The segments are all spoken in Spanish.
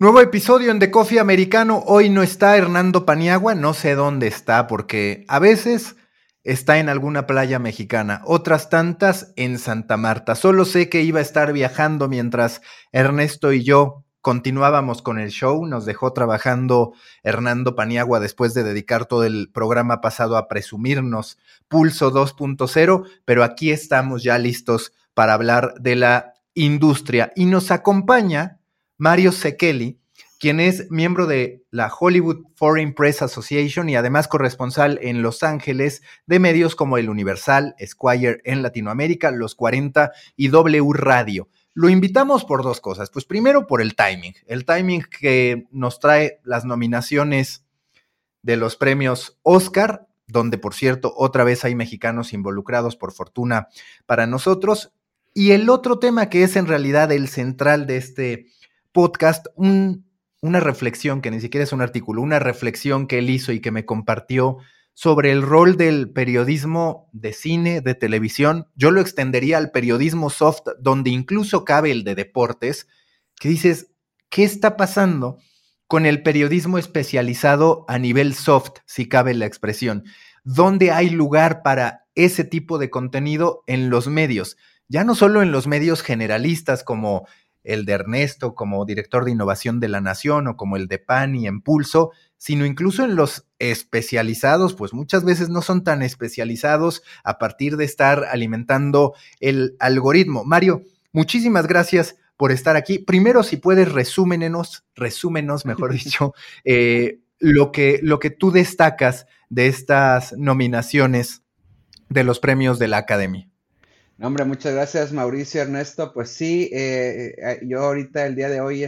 Nuevo episodio en The Coffee Americano. Hoy no está Hernando Paniagua, no sé dónde está, porque a veces está en alguna playa mexicana, otras tantas en Santa Marta. Solo sé que iba a estar viajando mientras Ernesto y yo continuábamos con el show. Nos dejó trabajando Hernando Paniagua después de dedicar todo el programa pasado a presumirnos Pulso 2.0, pero aquí estamos ya listos para hablar de la industria y nos acompaña Mario Sekeli, quien es miembro de la Hollywood Foreign Press Association y además corresponsal en Los Ángeles de medios como El Universal, Squire en Latinoamérica, Los 40 y W Radio. Lo invitamos por dos cosas. Pues primero por el timing, el timing que nos trae las nominaciones de los premios Oscar, donde por cierto otra vez hay mexicanos involucrados por fortuna para nosotros. Y el otro tema que es en realidad el central de este podcast una reflexión, que ni siquiera es un artículo, una reflexión que él hizo y que me compartió sobre el rol del periodismo de cine, de televisión. Yo lo extendería al periodismo soft, donde incluso cabe el de deportes, que dices, ¿qué está pasando con el periodismo especializado a nivel soft, si cabe la expresión? ¿Dónde hay lugar para ese tipo de contenido en los medios? Ya no solo en los medios generalistas como el de Ernesto como director de innovación de la Nación o como el de PAN y Impulso, sino incluso en los especializados, pues muchas veces no son tan especializados a partir de estar alimentando el algoritmo. Mario, muchísimas gracias por estar aquí. Primero, si puedes, resúmenos, resúmenos, mejor dicho, eh, lo, que, lo que tú destacas de estas nominaciones de los premios de la Academia hombre, muchas gracias Mauricio Ernesto. Pues sí, eh, eh, yo ahorita el día de hoy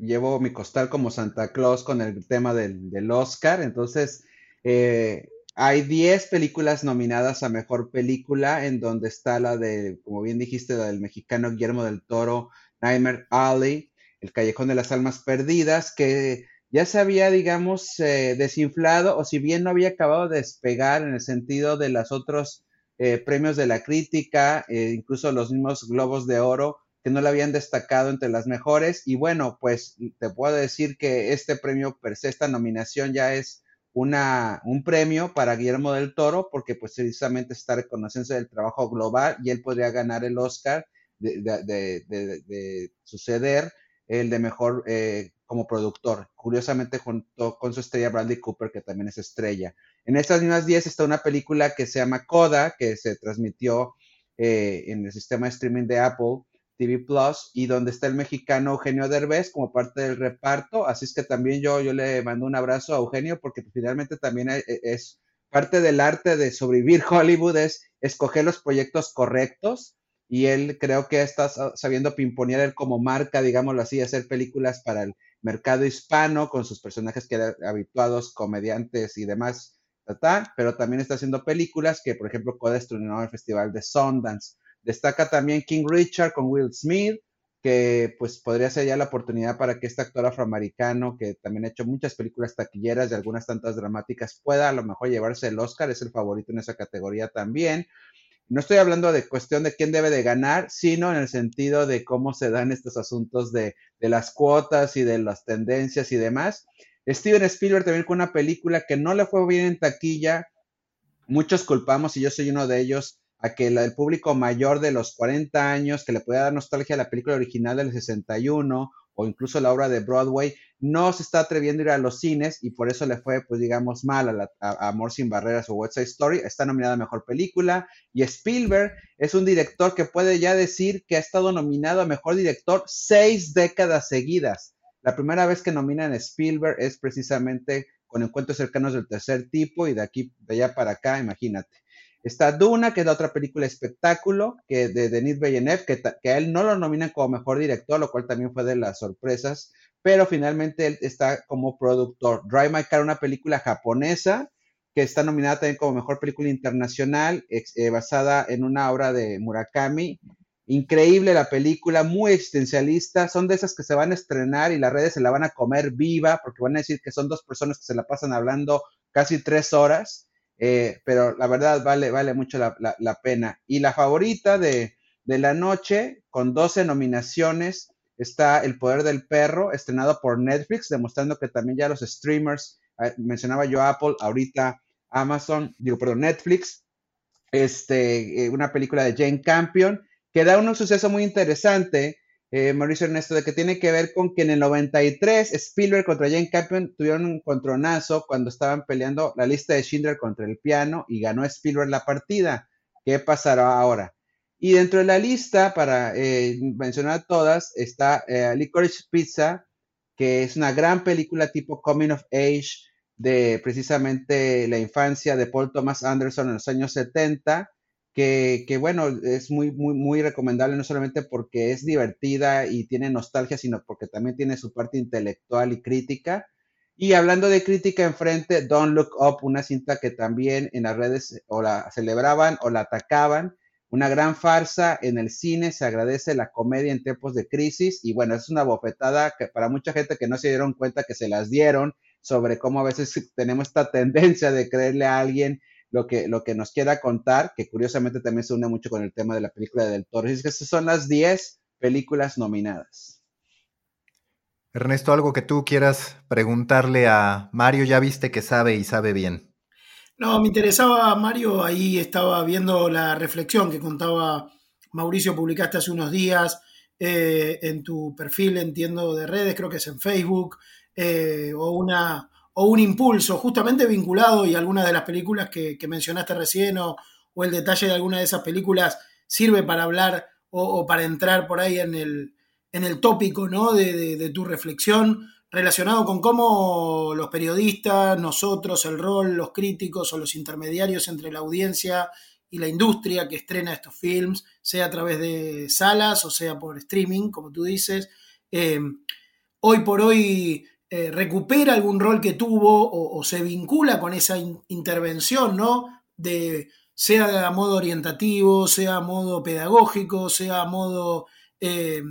llevo mi costal como Santa Claus con el tema del, Oscar. Entonces, eh, hay 10 películas nominadas a Mejor Película, en donde está la de, como bien dijiste, la del mexicano Guillermo del Toro, Nightmare Alley, El Callejón de las Almas Perdidas, que ya se había, digamos, desinflado, o si bien no había acabado de despegar en el sentido de las otras eh, premios de la crítica, eh, incluso los mismos Globos de Oro, que no la habían destacado entre las mejores. Y bueno, pues te puedo decir que este premio per se, esta nominación ya es una, un premio para Guillermo del Toro, porque pues precisamente está reconociéndose el trabajo global y él podría ganar el Oscar de, suceder el de mejor eh, como productor, curiosamente junto con su estrella Bradley Cooper, que también es estrella. En estas mismas 10 está una película que se llama Coda, que se transmitió eh, en el sistema de streaming de Apple TV Plus y donde está el mexicano Eugenio Derbez como parte del reparto. Así es que también yo, yo le mando un abrazo a Eugenio porque finalmente también e, e, es, parte del arte de sobrevivir Hollywood es escoger los proyectos correctos y él creo que está sabiendo pimponear él como marca, digámoslo así, hacer películas para el mercado hispano con sus personajes que eran habituados, comediantes y demás pero también está haciendo películas que, por ejemplo, Coda estrenó en el Festival de Sundance. Destaca también King Richard con Will Smith, que pues podría ser ya la oportunidad para que este actor afroamericano, que también ha hecho muchas películas taquilleras y algunas tantas dramáticas, pueda a lo mejor llevarse el Oscar, es el favorito en esa categoría también. No estoy hablando de cuestión de quién debe de ganar, sino en el sentido de cómo se dan estos asuntos de, de las cuotas y de las tendencias y demás. Steven Spielberg también con una película que no le fue bien en taquilla. Muchos culpamos, y yo soy uno de ellos, a que el público mayor de los 40 años, que le pueda dar nostalgia a la película original del 61 o incluso la obra de Broadway, no se está atreviendo a ir a los cines y por eso le fue, pues digamos, mal a, Amor sin Barreras o West Side Story. Está nominada a Mejor Película y Spielberg es un director que puede ya decir que ha estado nominado a Mejor Director seis décadas seguidas. La primera vez que nominan a Spielberg es precisamente con encuentros cercanos del tercer tipo y de aquí, de allá para acá, imagínate. Está Duna, que es la otra película espectáculo que de Denis Villeneuve, que, que a él no lo nominan como mejor director, lo cual también fue de las sorpresas, pero finalmente él está como productor. Drive My Car, una película japonesa que está nominada también como mejor película internacional, eh, basada en una obra de Murakami, Increíble la película, muy existencialista. Son de esas que se van a estrenar y las redes se la van a comer viva porque van a decir que son dos personas que se la pasan hablando casi tres horas. Eh, pero la verdad vale, vale mucho la, pena. Y la favorita de, la noche, con 12 nominaciones, está El Poder del Perro, estrenado por Netflix, demostrando que también ya los streamers, eh, mencionaba yo Apple, ahorita Amazon, digo, perdón, Netflix, este, eh, una película de Jane Campion, que da un suceso muy interesante, eh, Mauricio Ernesto, de que tiene que ver con que en el 93 Spielberg contra Jane Campion tuvieron un contronazo cuando estaban peleando la lista de Schindler contra el piano y ganó Spielberg la partida. ¿Qué pasará ahora? Y dentro de la lista, para eh, mencionar todas, está eh, Licorice Pizza, que es una gran película tipo Coming of Age de precisamente la infancia de Paul Thomas Anderson en los años 70, que, bueno, es muy, muy, muy recomendable, no solamente porque es divertida y tiene nostalgia, sino porque también tiene su parte intelectual y crítica. Y hablando de crítica enfrente, Don't Look Up, una cinta que también en las redes o la celebraban o la atacaban, una gran farsa en el cine, se agradece la comedia en tiempos de crisis y bueno, es una bofetada que para mucha gente que no se dieron cuenta que se las dieron sobre cómo a veces tenemos esta tendencia de creerle a alguien lo que, lo que nos quiera contar, que curiosamente también se une mucho con el tema de la película de Del Toro. Es que esas son las 10 películas nominadas. Ernesto, algo que tú quieras preguntarle a Mario, ya viste que sabe y sabe bien. No, me interesaba, Mario, ahí estaba viendo la reflexión que contaba Mauricio, publicaste hace unos días eh, en tu perfil, entiendo, de redes, creo que es en Facebook, eh, o, una, o un impulso justamente vinculado y algunas de las películas que, mencionaste recién o, el detalle de alguna de esas películas sirve para hablar o, para entrar por ahí en el, en el tópico ¿no? de tu reflexión relacionado con cómo los periodistas, nosotros, el rol, los críticos o los intermediarios entre la audiencia y la industria que estrena estos films, sea a través de salas o sea por streaming, como tú dices, eh, hoy por hoy eh, recupera algún rol que tuvo o, se vincula con esa intervención, ¿no? De, sea a modo orientativo, sea a modo pedagógico, sea a modo eh,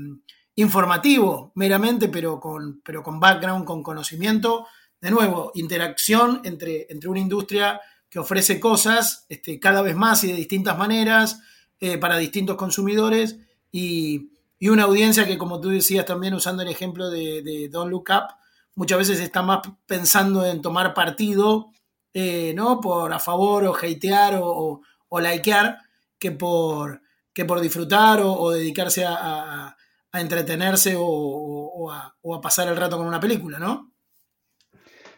informativo meramente, pero con, pero con background, con conocimiento. De nuevo, interacción entre, entre una industria que ofrece cosas este, cada vez más y de distintas maneras eh, para distintos consumidores y, una audiencia que, como tú decías también usando el ejemplo de, Don't Look Up, muchas veces está más pensando en tomar partido, eh, ¿no? Por a favor o hatear o, o, likear que por, que por disfrutar o, dedicarse a a entretenerse o, a, pasar el rato con una película, ¿no?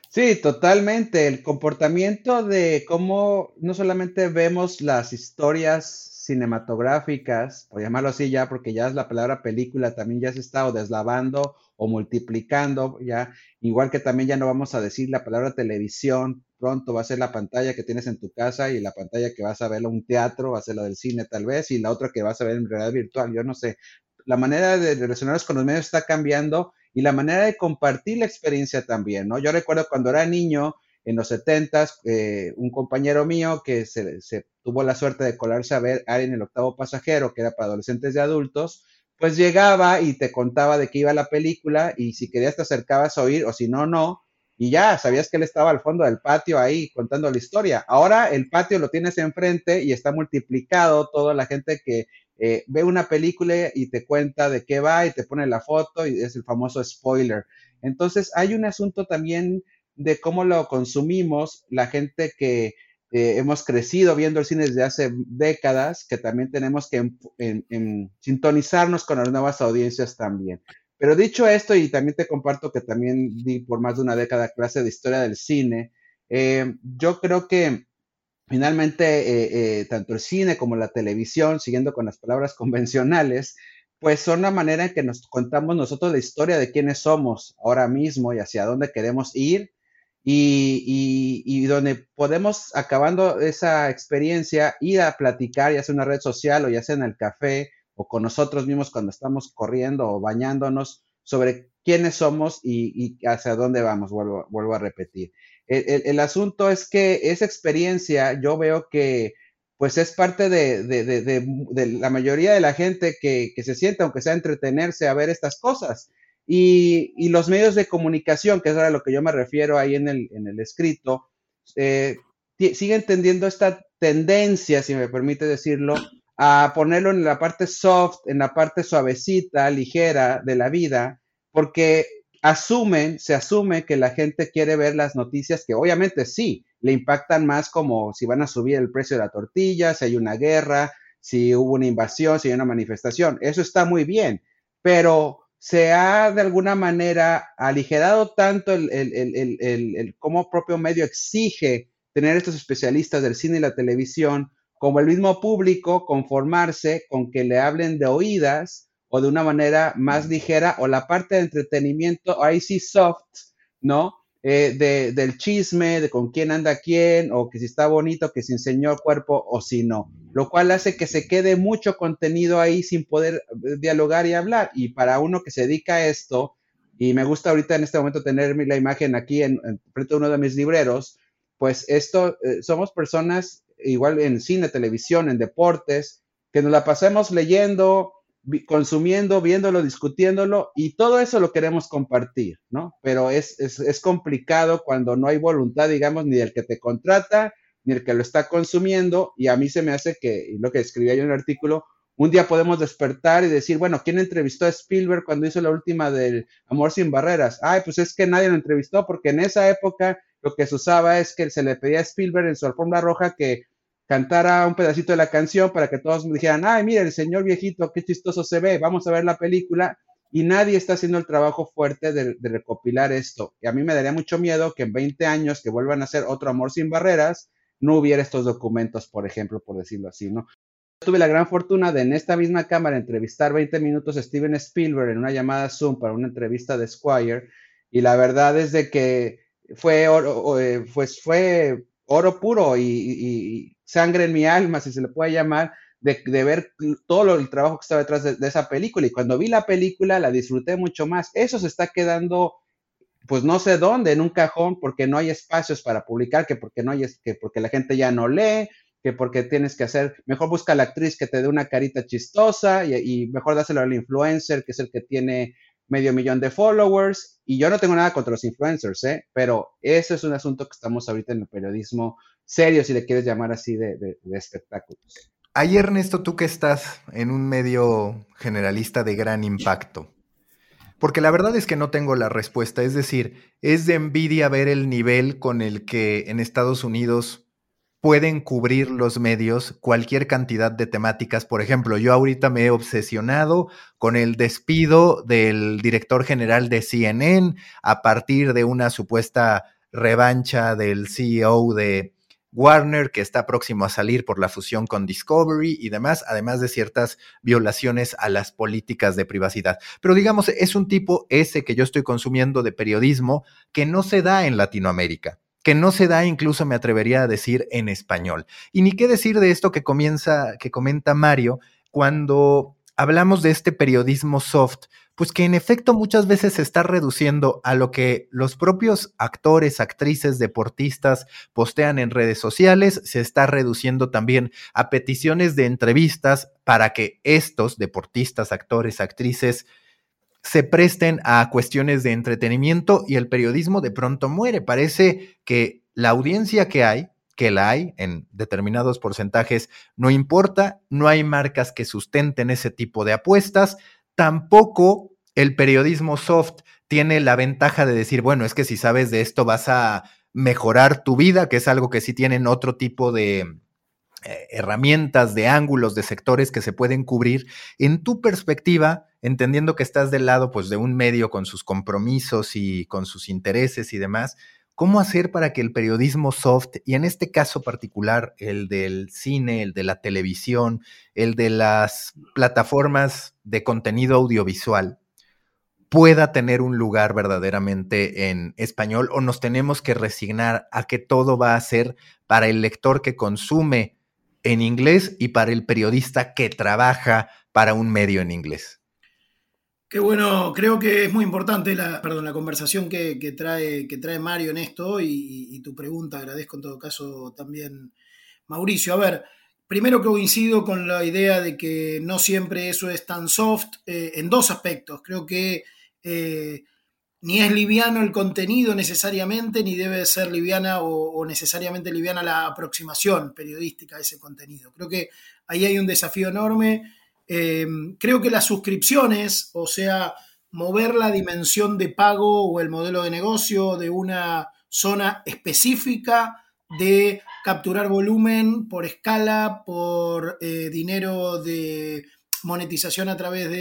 Sí, totalmente. El comportamiento de cómo no solamente vemos las historias cinematográficas, por llamarlo así ya, porque ya es la palabra película, también ya se está o deslavando o multiplicando, ya, igual que también ya no vamos a decir la palabra televisión, pronto va a ser la pantalla que tienes en tu casa y la pantalla que vas a ver un teatro, va a ser la del cine tal vez, y la otra que vas a ver en realidad virtual, yo no sé, la manera de relacionarnos con los medios está cambiando y la manera de compartir la experiencia también, ¿no? Yo recuerdo cuando era niño, en los 70 eh, un compañero mío que se, tuvo la suerte de colarse a ver en el octavo pasajero, que era para adolescentes y adultos, pues llegaba y te contaba de qué iba la película y si querías te acercabas a oír o si no, no. Y ya sabías que él estaba al fondo del patio ahí contando la historia. Ahora el patio lo tienes enfrente y está multiplicado toda la gente que eh, ve una película y te cuenta de qué va y te pone la foto y es el famoso spoiler. Entonces hay un asunto también de cómo lo consumimos, la gente que eh, hemos crecido viendo el cine desde hace décadas, que también tenemos que sintonizarnos con las nuevas audiencias también. Pero dicho esto, y también te comparto que también di por más de una década clase de historia del cine, eh, yo creo que Finalmente, eh, tanto el cine como la televisión, siguiendo con las palabras convencionales, pues son la manera en que nos contamos nosotros la historia de quiénes somos ahora mismo y hacia dónde queremos ir y, y, donde podemos, acabando esa experiencia, ir a platicar, ya sea en una red social o ya sea en el café o con nosotros mismos cuando estamos corriendo o bañándonos sobre quiénes somos y, hacia dónde vamos, vuelvo, vuelvo a repetir. El, asunto es que esa experiencia yo veo que pues es parte de, la mayoría de la gente que, se siente, aunque sea entretenerse a ver estas cosas. Y, los medios de comunicación, que es a lo que yo me refiero ahí en el, en el escrito, eh, siguen tendiendo esta tendencia, si me permite decirlo, a ponerlo en la parte soft, en la parte suavecita, ligera de la vida, porque asumen, se asume que la gente quiere ver las noticias que obviamente sí, le impactan más como si van a subir el precio de la tortilla, si hay una guerra, si hubo una invasión, si hay una manifestación. Eso está muy bien, pero se ha de alguna manera aligerado tanto el, el, el, cómo propio medio exige tener estos especialistas del cine y la televisión, como el mismo público conformarse con que le hablen de oídas o de una manera más ligera o la parte de entretenimiento, ahí sí soft, ¿no? Eh, de, del chisme, de con quién anda quién, o que si está bonito, que si enseñó el cuerpo o si no, lo cual hace que se quede mucho contenido ahí sin poder eh, dialogar y hablar. Y para uno que se dedica a esto, y me gusta ahorita en este momento tener la imagen aquí en, frente a uno de mis libreros, pues esto, eh, somos personas igual en cine, televisión, en deportes, que nos la pasemos leyendo, consumiendo, viéndolo, discutiéndolo y todo eso lo queremos compartir, ¿no? Pero es, es, complicado cuando no hay voluntad, digamos, ni del que te contrata, ni el que lo está consumiendo y a mí se me hace que, lo que escribía yo en el artículo, un día podemos despertar y decir, bueno, ¿quién entrevistó a Spielberg cuando hizo la última del Amor sin Barreras? Ay, pues es que nadie lo entrevistó porque en esa época lo que se usaba es que se le pedía a Spielberg en su alfombra roja que cantara un pedacito de la canción para que todos me dijeran, ay, mira, el señor viejito, qué chistoso se ve, vamos a ver la película. Y nadie está haciendo el trabajo fuerte de, recopilar esto. Y a mí me daría mucho miedo que en 20 años que vuelvan a hacer otro Amor sin Barreras, no hubiera estos documentos, por ejemplo, por decirlo así, ¿no? Tuve la gran fortuna de en esta misma cámara entrevistar 20 minutos a Steven Spielberg en una llamada Zoom para una entrevista de Squire. Y la verdad es de que fue oro, eh, pues fue oro puro y, sangre en mi alma, si se le puede llamar, de, ver todo el trabajo que estaba detrás de, esa película. Y cuando vi la película, la disfruté mucho más. Eso se está quedando, pues no sé dónde, en un cajón, porque no hay espacios para publicar, que porque no hay, que porque la gente ya no lee, que porque tienes que hacer, mejor busca a la actriz que te dé una carita chistosa y, y mejor dáselo al influencer, que es el que tiene medio millón de followers. Y yo no tengo nada contra los influencers, ¿eh? pero ese es un asunto que estamos ahorita en el periodismo serio, si le quieres llamar así, de, espectáculos. Ahí, Ernesto, tú que estás en un medio generalista de gran impacto, porque la verdad es que no tengo la respuesta, es decir, es de envidia ver el nivel con el que en Estados Unidos pueden cubrir los medios cualquier cantidad de temáticas. Por ejemplo, yo ahorita me he obsesionado con el despido del director general de CNN a partir de una supuesta revancha del CEO de Warner, que está próximo a salir por la fusión con Discovery y demás, además de ciertas violaciones a las políticas de privacidad. Pero digamos, es un tipo ese que yo estoy consumiendo de periodismo que no se da en Latinoamérica que no se da incluso me atrevería a decir en español. Y ni qué decir de esto que comienza que comenta Mario cuando hablamos de este periodismo soft, pues que en efecto muchas veces se está reduciendo a lo que los propios actores, actrices, deportistas postean en redes sociales, se está reduciendo también a peticiones de entrevistas para que estos deportistas, actores, actrices se presten a cuestiones de entretenimiento y el periodismo de pronto muere. Parece que la audiencia que hay, que la hay en determinados porcentajes, no importa, no hay marcas que sustenten ese tipo de apuestas, tampoco el periodismo soft tiene la ventaja de decir, bueno, es que si sabes de esto vas a mejorar tu vida, que es algo que sí tienen otro tipo de eh, herramientas, de ángulos, de sectores que se pueden cubrir. En tu perspectiva, entendiendo que estás del lado pues, de un medio con sus compromisos y con sus intereses y demás, ¿Cómo hacer para que el periodismo soft, y en este caso particular, el del cine, el de la televisión, el de las plataformas de contenido audiovisual, pueda tener un lugar verdaderamente en español o nos tenemos que resignar a que todo va a ser para el lector que consume en inglés y para el periodista que trabaja para un medio en inglés? Qué bueno, creo que es muy importante la, perdón, la conversación que, trae, que trae Mario en esto y, tu pregunta. Agradezco en todo caso también, Mauricio. A ver, primero coincido con la idea de que no siempre eso es tan soft eh, en dos aspectos. Creo que eh, ni es liviano el contenido necesariamente, ni debe ser liviana o, necesariamente liviana la aproximación periodística a ese contenido. Creo que ahí hay un desafío enorme. Eh, creo que las suscripciones, o sea, mover la dimensión de pago o el modelo de negocio de una zona específica de capturar volumen por escala, por eh, dinero de monetización a través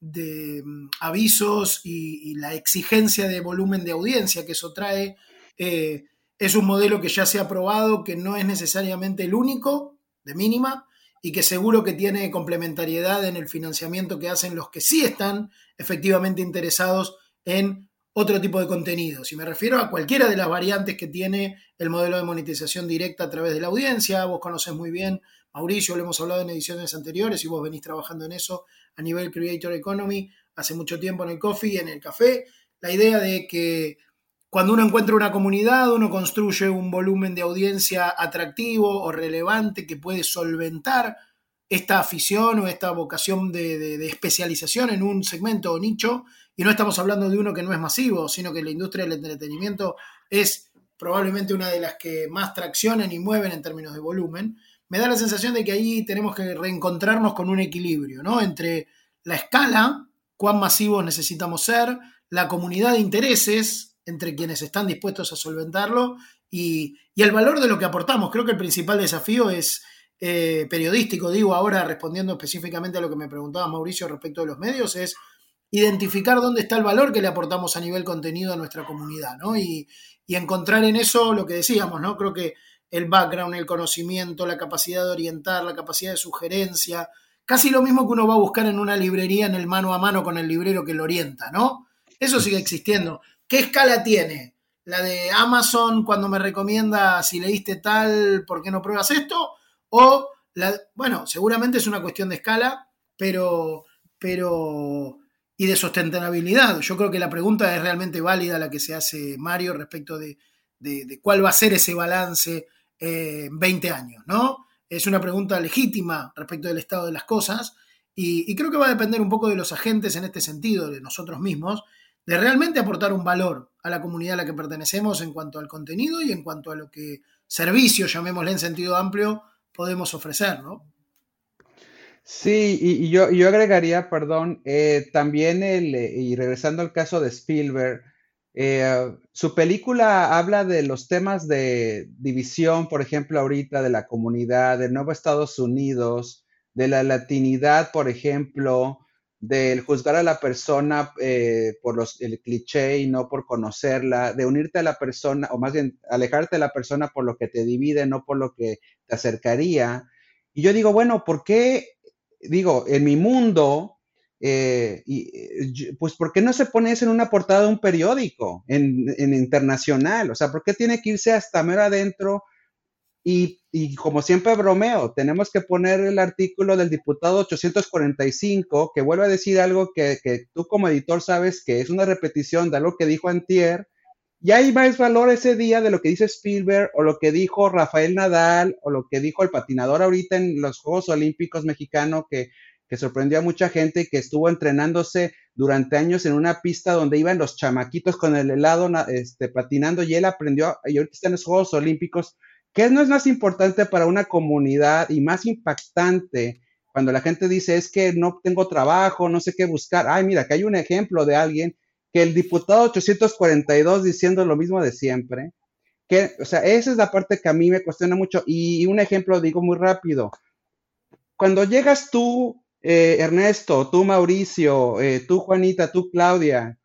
de mm, avisos y, la exigencia de volumen de audiencia que eso trae. Eh, es un modelo que ya se ha probado, que no es necesariamente el único, de mínima, y que seguro que tiene complementariedad en el financiamiento que hacen los que sí están efectivamente interesados en otro tipo de contenido. Si me refiero a cualquiera de las variantes que tiene el modelo de monetización directa a través de la audiencia, vos conoces muy bien, Mauricio, lo hemos hablado en ediciones anteriores y vos venís trabajando en eso a nivel Creator Economy hace mucho tiempo en el coffee, en el café, la idea de que cuando uno encuentra una comunidad, uno construye un volumen de audiencia atractivo o relevante que puede solventar esta afición o esta vocación de, especialización en un segmento o nicho. Y no estamos hablando de uno que no es masivo, sino que la industria del entretenimiento es probablemente una de las que más traccionan y mueven en términos de volumen me da la sensación de que ahí tenemos que reencontrarnos con un equilibrio, ¿no? Entre la escala, cuán masivos necesitamos ser, la comunidad de intereses entre quienes están dispuestos a solventarlo y, el valor de lo que aportamos. Creo que el principal desafío es eh, periodístico, digo ahora respondiendo específicamente a lo que me preguntaba Mauricio respecto de los medios, es identificar dónde está el valor que le aportamos a nivel contenido a nuestra comunidad, ¿no? Y, y encontrar en eso lo que decíamos, ¿no? Creo que el background, el conocimiento, la capacidad de orientar, la capacidad de sugerencia, casi lo mismo que uno va a buscar en una librería en el mano a mano con el librero que lo orienta, ¿no? Eso sigue existiendo. ¿Qué escala tiene? ¿La de Amazon cuando me recomienda si leíste tal, ¿por qué no pruebas esto? O la, bueno, seguramente es una cuestión de escala, pero, pero, y de sustentabilidad. Yo creo que la pregunta es realmente válida la que se hace Mario respecto de, de cuál va a ser ese balance 20 años, ¿no? Es una pregunta legítima respecto del estado de las cosas y, creo que va a depender un poco de los agentes en este sentido, de nosotros mismos, de realmente aportar un valor a la comunidad a la que pertenecemos en cuanto al contenido y en cuanto a lo que servicios, llamémosle en sentido amplio, podemos ofrecer, ¿no? Sí, y, yo, yo, agregaría, perdón, eh, también el, y regresando al caso de Spielberg, eh, su película habla de los temas de división, por ejemplo, ahorita de la comunidad, del nuevo Estados Unidos, de la latinidad, por ejemplo, del juzgar a la persona eh, por los, el cliché y no por conocerla, de unirte a la persona, o más bien alejarte de la persona por lo que te divide, no por lo que te acercaría. Y yo digo, bueno, ¿por qué? Digo, en mi mundo, eh, y, eh, pues, ¿por qué no se pone eso en una portada de un periódico, en, internacional? O sea, ¿por qué tiene que irse hasta mero adentro? Y, como siempre bromeo, tenemos que poner el artículo del diputado 845, que vuelve a decir algo que, que tú como editor sabes que es una repetición de algo que dijo Antier, y hay más valor ese día de lo que dice Spielberg o lo que dijo Rafael Nadal o lo que dijo el patinador ahorita en los Juegos Olímpicos mexicanos que que sorprendió a mucha gente que estuvo entrenándose durante años en una pista donde iban los chamaquitos con el helado este, patinando y él aprendió, y ahorita está en los Juegos Olímpicos, ¿qué no es más importante para una comunidad y más impactante cuando la gente dice es que no tengo trabajo, no sé qué buscar? Ay, mira, que hay un ejemplo de alguien que el diputado 842 diciendo lo mismo de siempre, que, o sea, esa es la parte que a mí me cuestiona mucho. Y un ejemplo, digo muy rápido, cuando llegas tú eh, Ernesto, tú Mauricio, eh, tú Juanita, tú Claudia,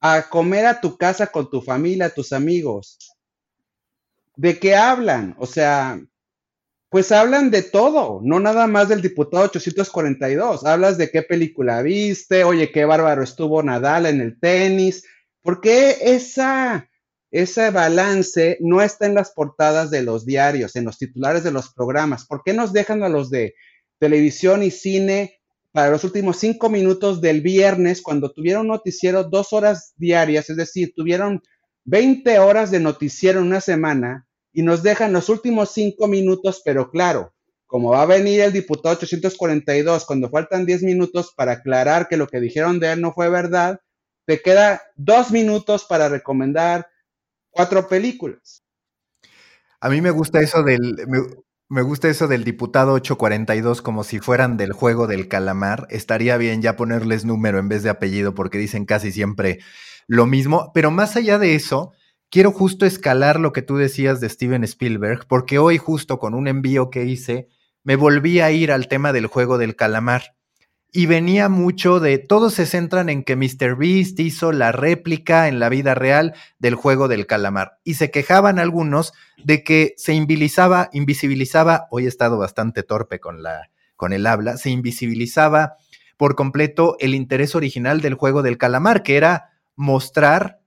a comer a tu casa con tu familia, tus amigos. ¿De qué hablan? O sea, pues hablan de todo, no nada más del diputado 842. Hablas de qué película viste, oye, qué bárbaro estuvo Nadal en el tenis. ¿Por qué esa, ese balance no está en las portadas de los diarios, en los titulares de los programas? ¿Por qué nos dejan a los de televisión y cine para los últimos cinco minutos del viernes, cuando tuvieron noticiero dos horas diarias, es decir, tuvieron 20 horas de noticiero en una semana y nos dejan los últimos cinco minutos, pero claro, como va a venir el diputado 842 cuando faltan 10 minutos para aclarar que lo que dijeron de él no fue verdad, te queda dos minutos para recomendar cuatro películas. A mí me gusta eso del, me, gusta eso del diputado 842 como si fueran del juego del calamar. Estaría bien ya ponerles número en vez de apellido porque dicen casi siempre lo mismo. Pero más allá de eso, quiero justo escalar lo que tú decías de Steven Spielberg, porque hoy justo con un envío que hice, me volví a ir al tema del juego del calamar y venía mucho de, todos se centran en que Mr. Beast hizo la réplica en la vida real del juego del calamar y se quejaban algunos de que se invisibilizaba, invisibilizaba, hoy he estado bastante torpe con, la, con el habla, se invisibilizaba por completo el interés original del juego del calamar, que era mostrar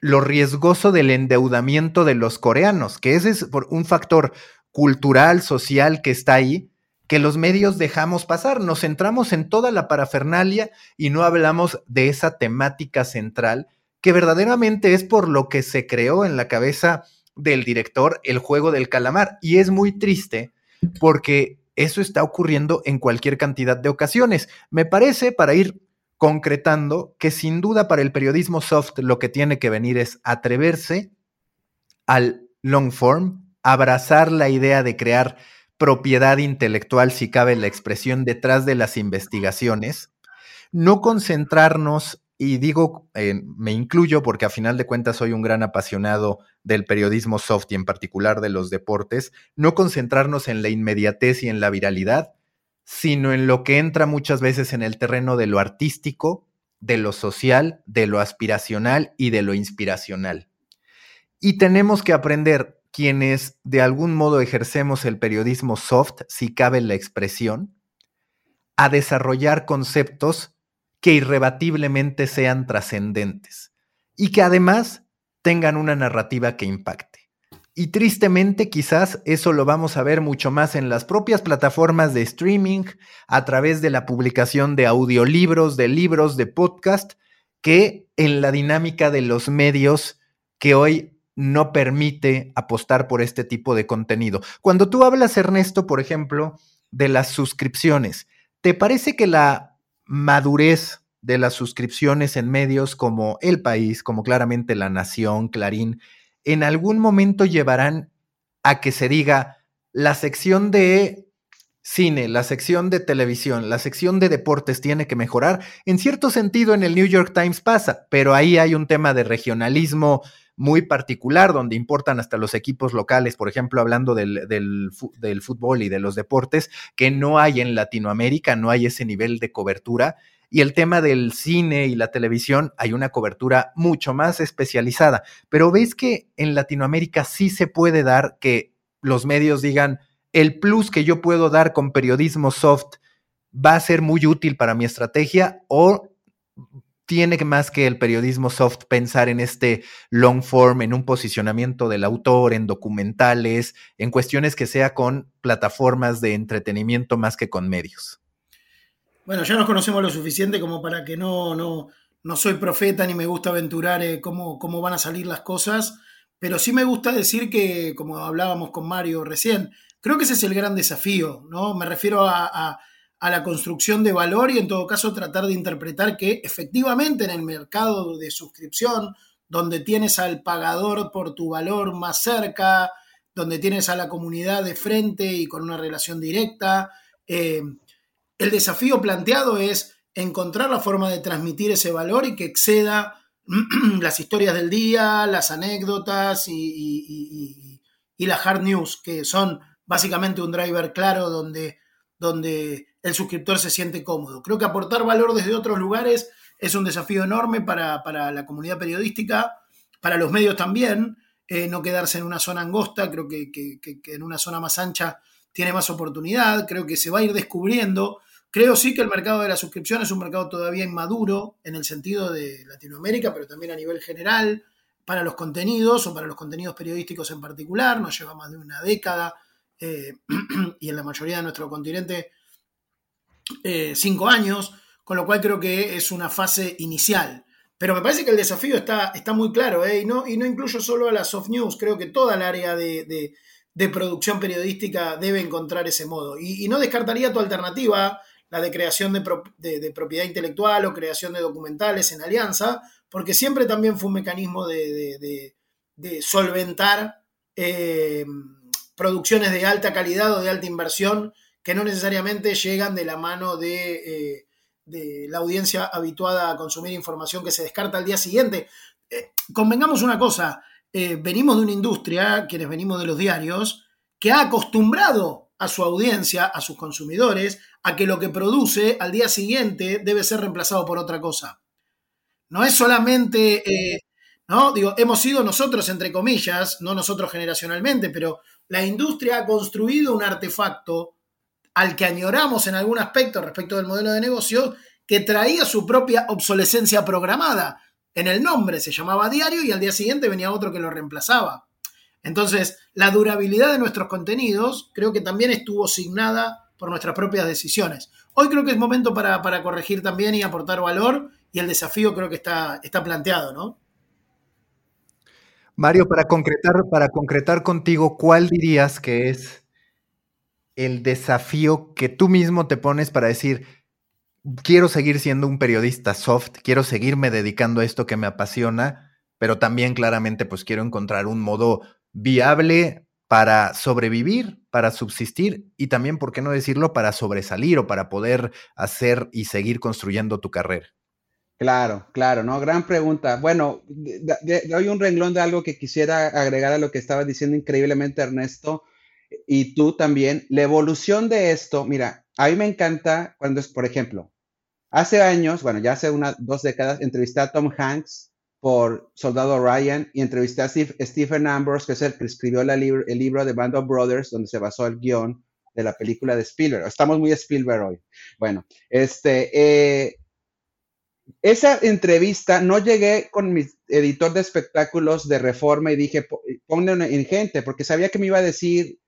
lo riesgoso del endeudamiento de los coreanos, que ese es un factor cultural, social que está ahí, que los medios dejamos pasar. Nos centramos en toda la parafernalia y no hablamos de esa temática central que verdaderamente es por lo que se creó en la cabeza del director el juego del calamar. Y es muy triste porque eso está ocurriendo en cualquier cantidad de ocasiones. Me parece, para ir concretando, que sin duda para el periodismo soft lo que tiene que venir es atreverse al long form, abrazar la idea de crear propiedad intelectual, si cabe la expresión, detrás de las investigaciones, no concentrarnos, y digo, eh, me incluyo porque a final de cuentas soy un gran apasionado del periodismo soft y en particular de los deportes, no concentrarnos en la inmediatez y en la viralidad, sino en lo que entra muchas veces en el terreno de lo artístico, de lo social, de lo aspiracional y de lo inspiracional. Y tenemos que aprender quienes de algún modo ejercemos el periodismo soft, si cabe la expresión, a desarrollar conceptos que irrebatiblemente sean trascendentes y que además tengan una narrativa que impacte. Y tristemente quizás eso lo vamos a ver mucho más en las propias plataformas de streaming, a través de la publicación de audiolibros, de libros, de podcast, que en la dinámica de los medios que hoy no permite apostar por este tipo de contenido. Cuando tú hablas, Ernesto, por ejemplo, de las suscripciones, ¿te parece que la madurez de las suscripciones en medios como El País, como claramente La Nación, Clarín, en algún momento llevarán a que se diga la sección de cine, la sección de televisión, la sección de deportes tiene que mejorar? En cierto sentido, en el New York Times pasa, pero ahí hay un tema de regionalismo muy particular, donde importan hasta los equipos locales, por ejemplo, hablando del, del, fútbol y de los deportes, que no hay en Latinoamérica, no hay ese nivel de cobertura. Y el tema del cine y la televisión, hay una cobertura mucho más especializada. Pero ves que en Latinoamérica sí se puede dar que los medios digan, el plus que yo puedo dar con periodismo soft va a ser muy útil para mi estrategia o tiene más que el periodismo soft pensar en este long form, en un posicionamiento del autor, en documentales, en cuestiones que sea con plataformas de entretenimiento más que con medios. Bueno, ya nos conocemos lo suficiente como para que no, no, no soy profeta ni me gusta aventurar eh, cómo, cómo van a salir las cosas, pero sí me gusta decir que, como hablábamos con Mario recién, creo que ese es el gran desafío, ¿no? Me refiero a a la construcción de valor y en todo caso tratar de interpretar que efectivamente en el mercado de suscripción, donde tienes al pagador por tu valor más cerca, donde tienes a la comunidad de frente y con una relación directa, eh, el desafío planteado es encontrar la forma de transmitir ese valor y que exceda las historias del día, las anécdotas y, y, la hard news, que son básicamente un driver claro donde, donde el suscriptor se siente cómodo. Creo que aportar valor desde otros lugares es un desafío enorme para, la comunidad periodística, para los medios también, eh, no quedarse en una zona angosta, creo que, en una zona más ancha tiene más oportunidad, creo que se va a ir descubriendo. Creo sí que el mercado de la suscripción es un mercado todavía inmaduro en el sentido de Latinoamérica, pero también a nivel general, para los contenidos o para los contenidos periodísticos en particular, nos lleva más de una década eh, y en la mayoría de nuestro continente eh, cinco años, con lo cual creo que es una fase inicial. Pero me parece que el desafío está, está muy claro, ¿eh? y, no, y no incluyo solo a la soft news, creo que toda el área de, producción periodística debe encontrar ese modo. Y, no descartaría tu alternativa, la de creación de, propiedad intelectual o creación de documentales en alianza, porque siempre también fue un mecanismo de, solventar eh, producciones de alta calidad o de alta inversión que no necesariamente llegan de la mano de, eh, la audiencia habituada a consumir información que se descarta al día siguiente. Eh, convengamos una cosa, venimos de una industria, quienes venimos de los diarios, que ha acostumbrado a su audiencia, a sus consumidores, a que lo que produce al día siguiente debe ser reemplazado por otra cosa. No es solamente, eh, ¿no? Digo, hemos sido nosotros, entre comillas, no nosotros generacionalmente, pero la industria ha construido un artefacto al que añoramos en algún aspecto respecto del modelo de negocio que traía su propia obsolescencia programada. En el nombre se llamaba diario y al día siguiente venía otro que lo reemplazaba. Entonces, la durabilidad de nuestros contenidos creo que también estuvo asignada por nuestras propias decisiones. Hoy creo que es momento para, corregir también y aportar valor y el desafío creo que está, está planteado, ¿no? Mario, para concretar, para concretar contigo, ¿cuál dirías que es el desafío que tú mismo te pones para decir, quiero seguir siendo un periodista soft, quiero seguirme dedicando a esto que me apasiona, pero también claramente pues quiero encontrar un modo viable para sobrevivir, para subsistir y también, ¿por qué no decirlo?, para sobresalir o para poder hacer y seguir construyendo tu carrera. Claro, claro, ¿no? Gran pregunta. Bueno, doy un renglón de algo que quisiera agregar a lo que estaba diciendo increíblemente Ernesto y tú también. La evolución de esto, mira, a mí me encanta cuando es, por ejemplo, hace años, bueno, ya hace unas dos décadas, entrevisté a Tom Hanks por Soldado Ryan y entrevisté a Stephen Ambrose, que es el que escribió el libro de Band of Brothers, donde se basó el guion de la película de Spielberg. Estamos muy Spielberg hoy. Bueno, este, eh, esa entrevista no llegué con mi editor de espectáculos de Reforma y dije, ponle en gente, porque sabía que me iba a decir,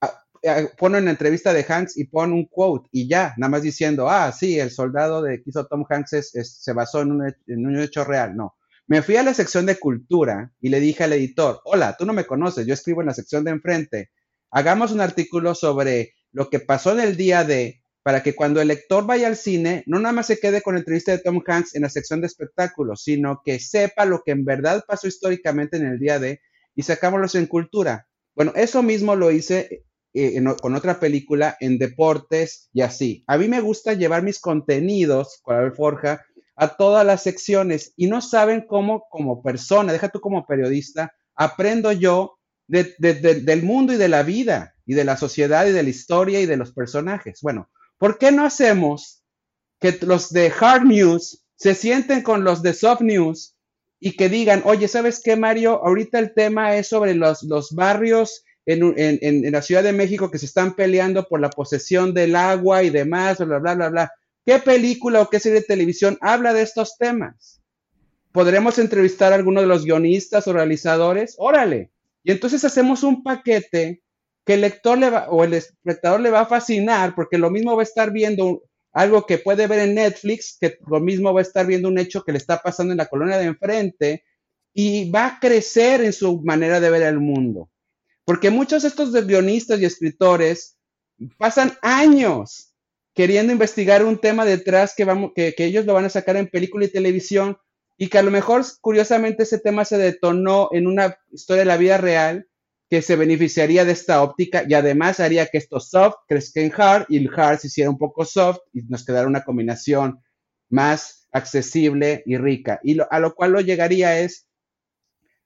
ah, ah, pon una entrevista de Hanks y pon un quote y ya, nada más diciendo, ah, sí, el soldado de que hizo Tom Hanks se basó en un, en un hecho real. No, me fui a la sección de cultura y le dije al editor, hola, tú no me conoces, yo escribo en la sección de enfrente. Hagamos un artículo sobre lo que pasó en el día de, para que cuando el lector vaya al cine, no nada más se quede con la entrevista de Tom Hanks en la sección de espectáculos, sino que sepa lo que en verdad pasó históricamente en el día de y sacámoslo en cultura. Bueno, eso mismo lo hice eh, con otra película en deportes y así. A mí me gusta llevar mis contenidos, con Forja, a todas las secciones y no saben cómo como persona, deja tú como periodista, aprendo yo del mundo y de la vida y de la sociedad y de la historia y de los personajes. Bueno, ¿por qué no hacemos que los de hard news se sienten con los de soft news y que digan, oye, ¿sabes qué, Mario? Ahorita el tema es sobre los, los barrios en, en, la Ciudad de México que se están peleando por la posesión del agua y demás, bla, bla, bla, bla. ¿Qué película o qué serie de televisión habla de estos temas? ¿Podremos entrevistar a alguno de los guionistas o realizadores? Órale. Y entonces hacemos un paquete que el lector le va, o el espectador le va a fascinar porque lo mismo va a estar viendo algo que puede ver en Netflix, que lo mismo va a estar viendo un hecho que le está pasando en la colonia de enfrente y va a crecer en su manera de ver el mundo. Porque muchos de estos guionistas y escritores pasan años queriendo investigar un tema detrás que, vamos, que, ellos lo van a sacar en película y televisión y que a lo mejor, curiosamente, ese tema se detonó en una historia de la vida real que se beneficiaría de esta óptica y además haría que esto soft crezca en hard y el hard se hiciera un poco soft y nos quedara una combinación más accesible y rica. Y a lo cual lo llegaría es,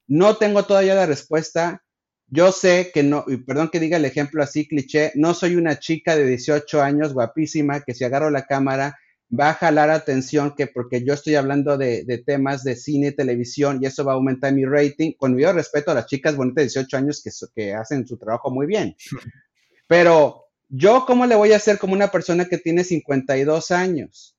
no tengo todavía la respuesta, yo sé que no, y perdón que diga el ejemplo así cliché, no soy una chica de 18 años guapísima que si agarro la cámara va a jalar atención que porque yo estoy hablando de, temas de cine y televisión y eso va a aumentar mi rating, con mi respeto a las chicas bonitas de 18 años que, que hacen su trabajo muy bien. Pero yo, ¿cómo le voy a hacer como una persona que tiene 52 años?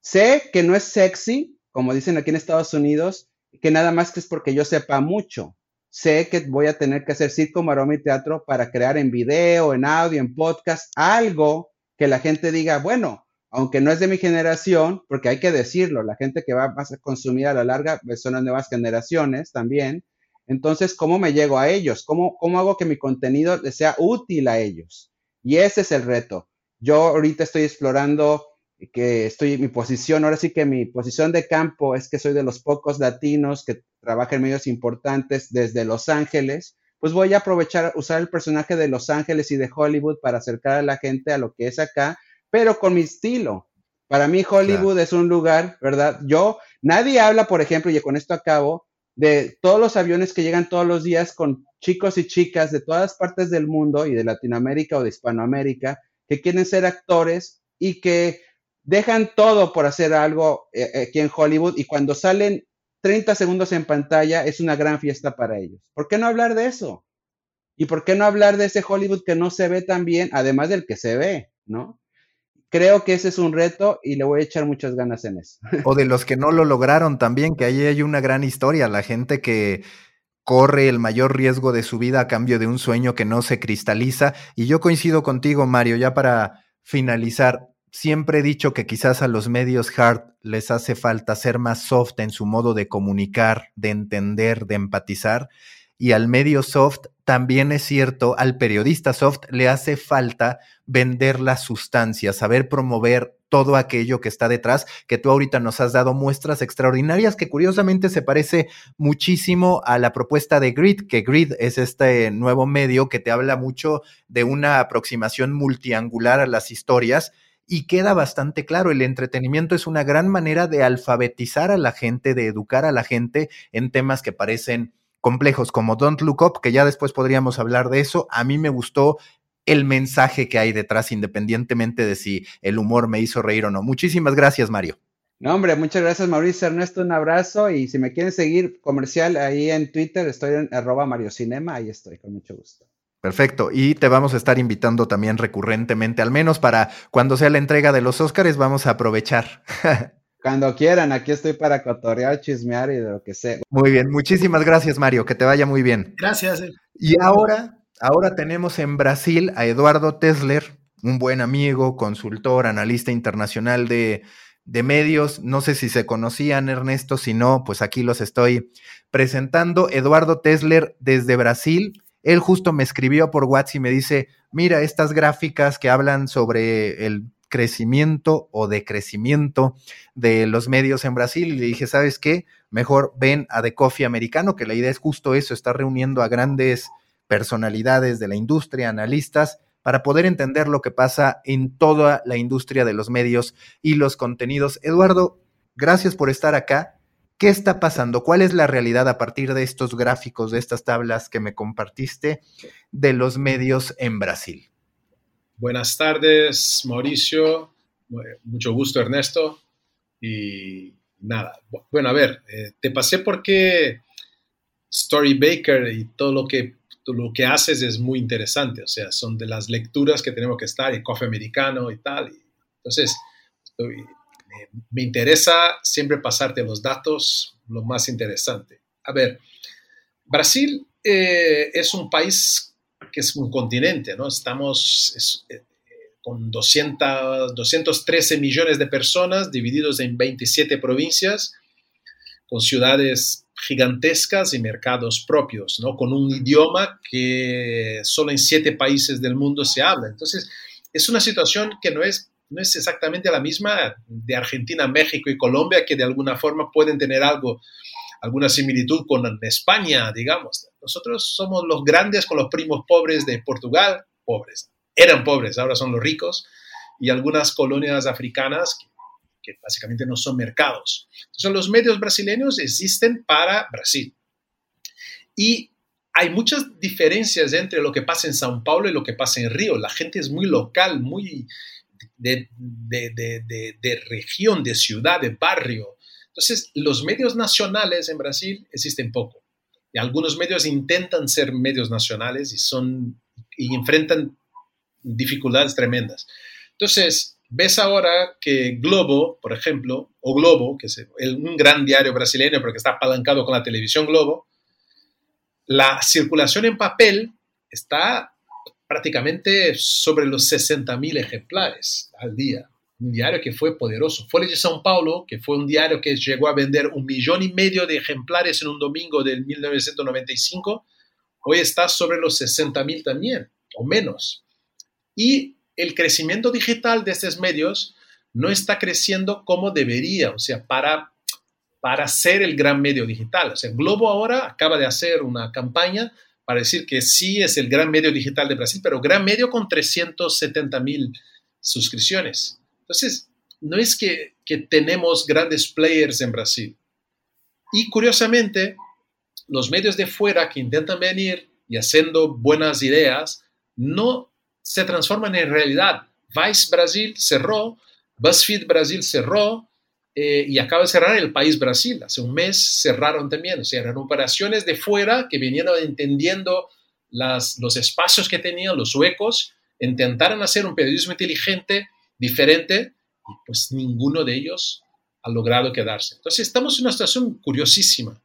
Sé que no es sexy, como dicen aquí en Estados Unidos, que nada más que es porque yo sepa mucho sé que voy a tener que hacer circo, maroma y teatro para crear en video, en audio, en podcast, algo que la gente diga, bueno, aunque no es de mi generación, porque hay que decirlo, la gente que va a consumir a la larga pues, son las nuevas generaciones también. Entonces, ¿cómo me llego a ellos? ¿Cómo, ¿Cómo hago que mi contenido les sea útil a ellos? Y ese es el reto. yo ahorita estoy explorando que estoy, mi posición, ahora sí que mi posición de campo es que soy de los pocos latinos que trabajan en medios importantes desde Los Ángeles, pues voy a aprovechar, usar el personaje de Los Ángeles y de Hollywood para acercar a la gente a lo que es acá, pero con mi estilo. Para mí Hollywood es un lugar, ¿verdad? Yo, nadie habla, por ejemplo, y con esto acabo, de todos los aviones que llegan todos los días con chicos y chicas de todas partes del mundo y de Latinoamérica o de Hispanoamérica que quieren ser actores y que dejan todo por hacer algo eh, eh, aquí en Hollywood y cuando salen 30 segundos en pantalla es una gran fiesta para ellos. ¿Por qué no hablar de eso? ¿Y por qué no hablar de ese Hollywood que no se ve tan bien, además del que se ve, ¿no? Creo que ese es un reto y le voy a echar muchas ganas en eso. O de los que no lo lograron también, que ahí hay una gran historia, la gente que corre el mayor riesgo de su vida a cambio de un sueño que no se cristaliza. Y yo coincido contigo, Mario, ya para finalizar, siempre he dicho que quizás a los medios hard les hace falta ser más soft en su modo de comunicar, de entender, de empatizar. Y al medio soft también es cierto, al periodista soft le hace falta vender la sustancia, saber promover todo aquello que está detrás, que tú ahorita nos has dado muestras extraordinarias que curiosamente se parece muchísimo a la propuesta de Grid, que Grid es este nuevo medio que te habla mucho de una aproximación multiangular a las historias y queda bastante claro, el entretenimiento es una gran manera de alfabetizar a la gente, de educar a la gente en temas que parecen complejos como Don't Look Up, que ya después podríamos hablar de eso. A mí me gustó el mensaje que hay detrás, independientemente de si el humor me hizo reír o no. Muchísimas gracias, Mario. No, hombre, muchas gracias, Mauricio Ernesto. Un abrazo. Y si me quieren seguir comercial ahí en Twitter, estoy en arroba Mario Cinema. Ahí estoy, con mucho gusto. Perfecto. Y te vamos a estar invitando también recurrentemente, al menos para cuando sea la entrega de los Óscares, vamos a aprovechar. Cuando quieran, aquí estoy para cotorear, chismear y de lo que sea. Muy bien, muchísimas gracias, Mario. Que te vaya muy bien. Gracias. Y ahora, ahora tenemos en Brasil a Eduardo Tesler, un buen amigo, consultor, analista internacional de, de medios. No sé si se conocían, Ernesto, si no, pues aquí los estoy presentando. Eduardo Tesler desde Brasil él justo me escribió por WhatsApp y me dice, mira, estas gráficas que hablan sobre el crecimiento o decrecimiento de los medios en Brasil. Y le dije, ¿sabes qué? Mejor ven a The Coffee Americano, que la idea es justo eso, está reuniendo a grandes personalidades de la industria, analistas, para poder entender lo que pasa en toda la industria de los medios y los contenidos. Eduardo, gracias por estar acá. ¿Qué está pasando? ¿Cuál es la realidad a partir de estos gráficos, de estas tablas que me compartiste de los medios en Brasil? Buenas tardes, Mauricio. Mucho gusto, Ernesto. Y nada, bueno, a ver, eh, te pasé porque Story Baker y todo lo que, lo que haces es muy interesante. O sea, son de las lecturas que tenemos que estar, y Coffee Americano y tal. entonces, estoy, me interesa siempre pasarte los datos, lo más interesante. A ver, Brasil eh, es un país que es un continente, ¿no? Estamos eh, con 200, 213 millones de personas divididos en 27 provincias, con ciudades gigantescas y mercados propios, ¿no? Con un idioma que solo en siete países del mundo se habla. Entonces, es una situación que no es no es exactamente la misma de Argentina, México y Colombia, que de alguna forma pueden tener algo, alguna similitud con España, digamos. Nosotros somos los grandes con los primos pobres de Portugal, pobres. Eran pobres, ahora son los ricos, y algunas colonias africanas que, básicamente no son mercados. Entonces, los medios brasileños existen para Brasil. Y hay muchas diferencias entre lo que pasa en Sao Paulo y lo que pasa en Río. La gente es muy local, muy, de, de, región, de ciudad, de barrio. Entonces, los medios nacionales en Brasil existen poco. Y algunos medios intentan ser medios nacionales y, son, y enfrentan dificultades tremendas. Entonces, ves ahora que Globo, por ejemplo, o Globo, que es un gran diario brasileño porque está apalancado con la televisión Globo, la circulación en papel está prácticamente sobre los 60.000 ejemplares al día. Un diario que fue poderoso. Folha de São Paulo, que fue un diario que llegó a vender un millón y medio de ejemplares en un domingo del 1995, hoy está sobre los 60.000 también, o menos. Y el crecimiento digital de estos medios no está creciendo como debería, o sea, para, para ser el gran medio digital. O sea, Globo ahora acaba de hacer una campaña para decir que sí es el gran medio digital de Brasil, pero gran medio con 370 mil suscripciones. Entonces, no es que, que tenemos grandes players en Brasil. Y curiosamente, los medios de fuera que intentan venir y haciendo buenas ideas, no se transforman en realidad. Vice Brasil cerró, BuzzFeed Brasil cerró eh, y acaba de cerrar el país Brasil. Hace un mes cerraron también. O sea, eran operaciones de fuera que vinieron entendiendo las, los espacios que tenían, los huecos, intentaron hacer un periodismo inteligente, diferente, y pues ninguno de ellos ha logrado quedarse. Entonces estamos en una situación curiosísima,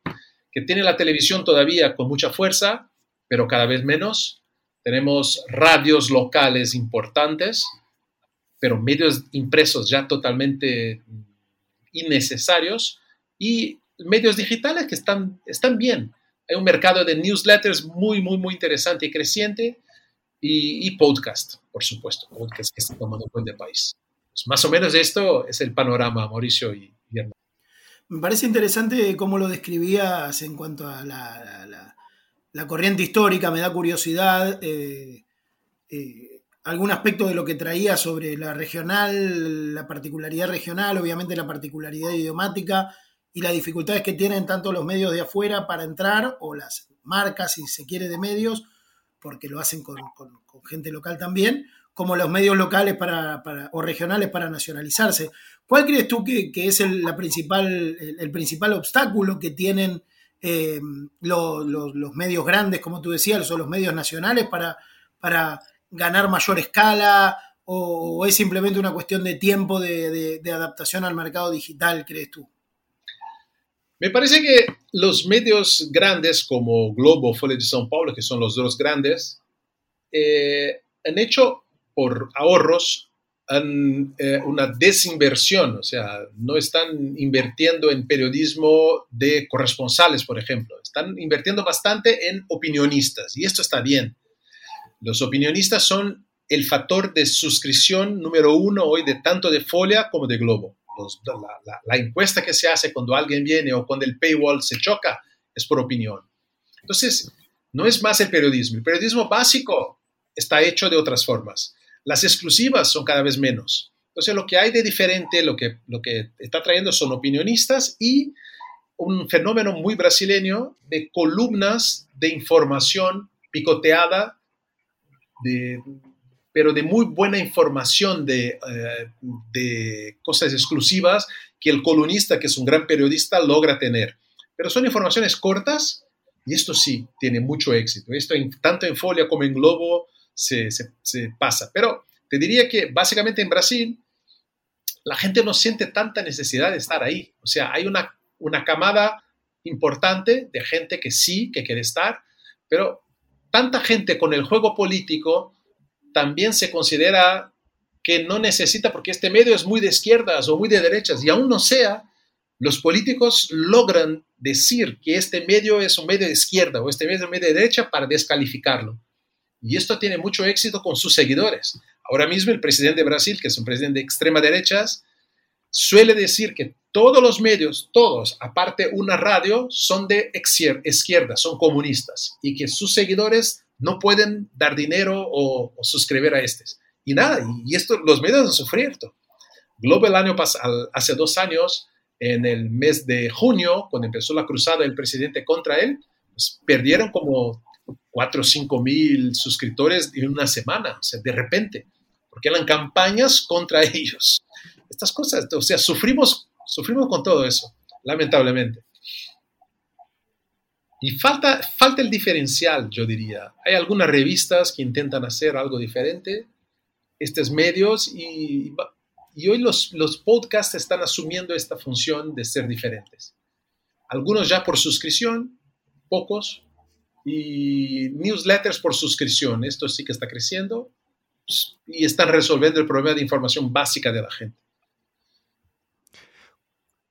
que tiene la televisión todavía con mucha fuerza, pero cada vez menos. Tenemos radios locales importantes, pero medios impresos ya totalmente innecesarios y medios digitales que están, están bien. Hay un mercado de newsletters muy, muy, muy interesante y creciente y, podcast, por supuesto, podcast que está tomando cuenta del país. Pues más o menos esto es el panorama, Mauricio y, Me parece interesante cómo lo describías en cuanto a la, corriente histórica, me da curiosidad. Eh, eh, algún aspecto de lo que traía sobre la regional, la particularidad regional, obviamente la particularidad idiomática y las dificultades que tienen tanto los medios de afuera para entrar o las marcas, si se quiere, de medios, porque lo hacen con, gente local también, como los medios locales para, o regionales para nacionalizarse. ¿Cuál crees tú que, es el, la principal, el, principal obstáculo que tienen eh, los medios grandes, como tú decías, o los medios nacionales para, para ganar mayor escala o, es simplemente una cuestión de tiempo de, adaptación al mercado digital, crees tú? Me parece que los medios grandes como Globo, Folha de São Paulo, que son los dos grandes, eh, han hecho por ahorros eh, una desinversión, o sea, no están invirtiendo en periodismo de corresponsales, por ejemplo, están invirtiendo bastante en opinionistas y esto está bien. Los opinionistas son el factor de suscripción número uno hoy de tanto de Folia como de Globo. la, encuesta que se hace cuando alguien viene o cuando el paywall se choca es por opinión. Entonces, no es más el periodismo. El periodismo básico está hecho de otras formas. Las exclusivas son cada vez menos. Entonces, lo que hay de diferente, lo que, lo que está trayendo son opinionistas y un fenómeno muy brasileño de columnas de información picoteada pero de muy buena información eh, de, cosas exclusivas que el columnista, que es un gran periodista, logra tener. Pero son informaciones cortas y esto sí tiene mucho éxito. Esto tanto en Folia como en Globo se, pasa. Pero te diría que básicamente en Brasil la gente no siente tanta necesidad de estar ahí. O sea, hay una, una camada importante de gente que sí, que quiere estar, pero tanta gente con el juego político también se considera que no necesita, porque este medio es muy de izquierdas o muy de derechas, y aún no sea, los políticos logran decir que este medio es un medio de izquierda o este medio es un medio de derecha para descalificarlo. Y esto tiene mucho éxito con sus seguidores. Ahora mismo el presidente de Brasil, que es un presidente de extrema derecha, suele decir que todos los medios, todos, aparte una radio, son de izquierda, son comunistas y que sus seguidores no pueden dar dinero o, suscribir a estos. Y nada, y esto los medios han sufrido. Globo el año pasado, hace dos años, en el mes de junio, cuando empezó la cruzada del presidente contra él, pues, perdieron como 4 o 5 mil suscriptores en una semana, o sea, de repente, porque eran campañas contra ellos estas cosas. O sea, sufrimos, sufrimos con todo eso, lamentablemente. Y falta, falta el diferencial, yo diría. Hay algunas revistas que intentan hacer algo diferente, estos medios, y, y hoy los, los podcasts están asumiendo esta función de ser diferentes. Algunos ya por suscripción, pocos, y newsletters por suscripción. Esto sí que está creciendo pues, y están resolviendo el problema de información básica de la gente.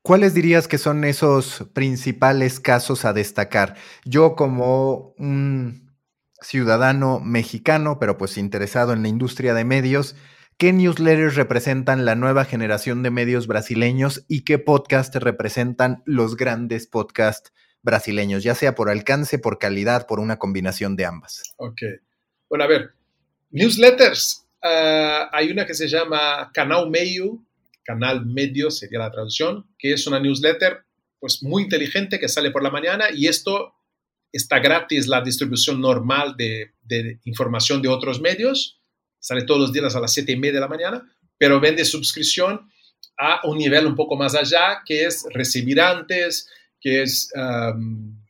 ¿Cuáles dirías que son esos principales casos a destacar? Yo como un ciudadano mexicano, pero pues interesado en la industria de medios, ¿qué newsletters representan la nueva generación de medios brasileños y qué podcast representan los grandes podcasts brasileños, ya sea por alcance, por calidad, por una combinación de ambas? Ok. Bueno, a ver, newsletters. Ah, hay una que se llama Canal Medio, Canal Medio sería la traducción, que es una newsletter pues muy inteligente que sale por la mañana y esto está gratis la distribución normal de, información de otros medios, sale todos los días a las 7 y media de la mañana, pero vende suscripción a un nivel un poco más allá, que es recibir antes, que es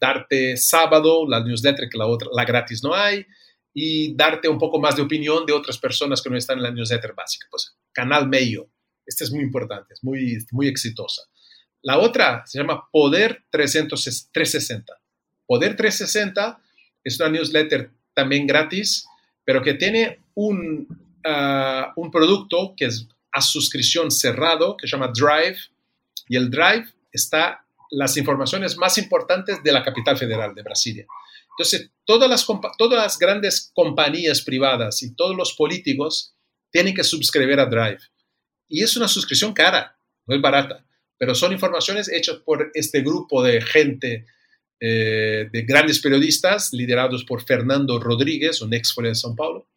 darte sábado la newsletter que la otra, la gratis no hay, y darte un poco más de opinión de otras personas que no están en la newsletter básica. Pues canal medio, este es muy importante, es muy, muy exitosa. La otra se llama Poder 360. Poder 360 es una newsletter también gratis, pero que tiene un, ah, un producto que es a suscripción cerrado, que se llama Drive, y el Drive está las informaciones más importantes de la capital federal de Brasilia. Entonces, todas las, todas las grandes compañías privadas y todos los políticos tienen que suscribir a Drive. Y es una suscripción cara, no es barata, pero son informaciones hechas por este grupo de gente eh, de grandes periodistas liderados por Fernando Rodríguez, un ex de São Paulo,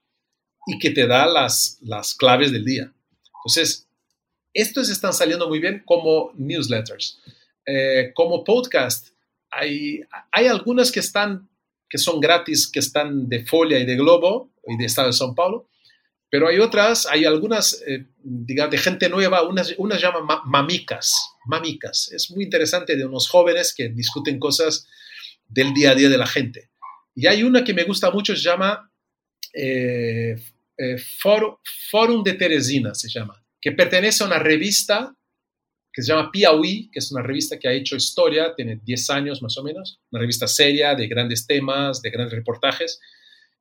y que te da las, las claves del día. Entonces, estos están saliendo muy bien como newsletters. Eh, como podcast, hay, hay algunas que, están, que son gratis, que están de Folia y de Globo y de Estado de São Paulo, pero hay otras, hay algunas, eh, digamos, de gente nueva, unas, unas llaman mamicas, mamicas. Es muy interesante de unos jóvenes que discuten cosas del día a día de la gente. Y hay una que me gusta mucho, se llama eh, eh Fórum de Teresina, se llama, que pertenece a una revista que se llama Piauí, que es una revista que ha hecho historia, tiene 10 años más o menos, una revista seria de grandes temas, de grandes reportajes,